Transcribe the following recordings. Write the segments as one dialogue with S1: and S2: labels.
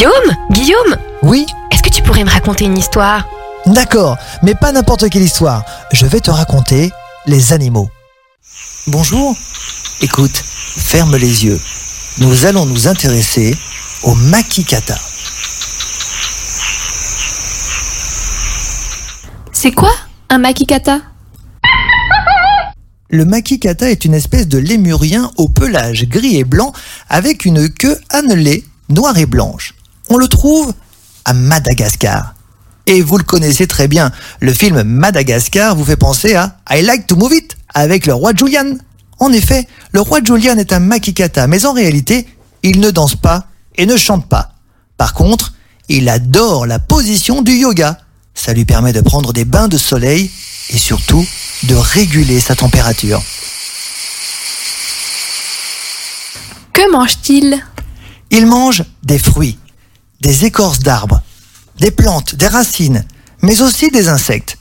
S1: Guillaume Guillaume
S2: Oui
S1: Est-ce que tu pourrais me raconter une histoire?
S2: D'accord, mais pas n'importe quelle histoire. Je vais te raconter les animaux. Bonjour Écoute, ferme les yeux. Nous allons nous intéresser au makikata.
S3: C'est quoi un makikata?
S2: Le makikata est une espèce de lémurien au pelage gris et blanc avec une queue annelée, noire et blanche. On le trouve à Madagascar. Et vous le connaissez très bien, le film Madagascar vous fait penser à I Like to Move It avec le roi Julian. En effet, le roi Julian est un makikata, mais en réalité, il ne danse pas et ne chante pas. Par contre, il adore la position du yoga. Ça lui permet de prendre des bains de soleil et surtout de réguler sa température.
S3: Que mange-t-il?
S2: Il mange des fruits, des écorces d'arbres, des plantes, des racines, mais aussi des insectes.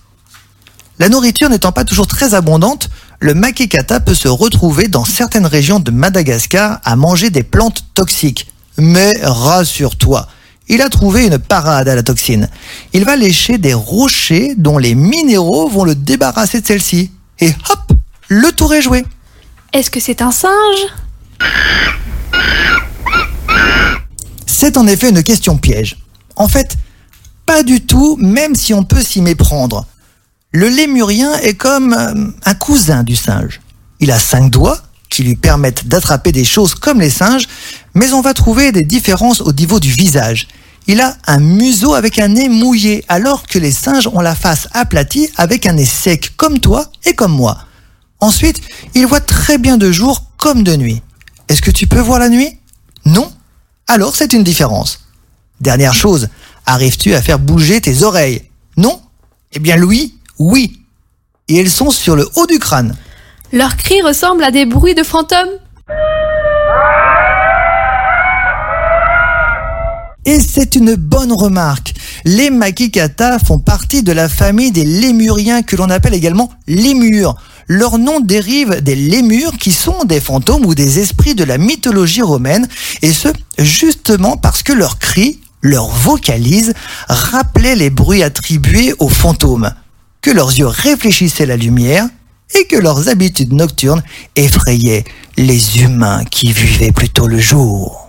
S2: La nourriture n'étant pas toujours très abondante, le makikata peut se retrouver dans certaines régions de Madagascar à manger des plantes toxiques. Mais rassure-toi, il a trouvé une parade à la toxine. Il va lécher des rochers dont les minéraux vont le débarrasser de celle-ci. Et hop, le tour est joué.
S3: Est-ce que c'est un singe?
S2: C'est en effet une question piège. En fait, pas du tout, même si on peut s'y méprendre. Le lémurien est comme euh, un cousin du singe. Il a cinq doigts qui lui permettent d'attraper des choses comme les singes, mais on va trouver des différences au niveau du visage. Il a un museau avec un nez mouillé, alors que les singes ont la face aplatie avec un nez sec, comme toi et comme moi. Ensuite, il voit très bien de jour comme de nuit. Est-ce que tu peux voir la nuit? Alors c'est une différence. Dernière chose, arrives-tu à faire bouger tes oreilles? Non? Eh bien lui, oui. Et elles sont sur le haut du crâne.
S3: Leurs cris ressemblent à des bruits de fantômes
S2: Et c'est une bonne remarque. Les makikata font partie de la famille des lémuriens que l'on appelle également lémures. Leur nom dérive des lémures qui sont des fantômes ou des esprits de la mythologie romaine et ce justement parce que leurs cris, leurs vocalises rappelaient les bruits attribués aux fantômes, que leurs yeux réfléchissaient la lumière et que leurs habitudes nocturnes effrayaient les humains qui vivaient plutôt le jour.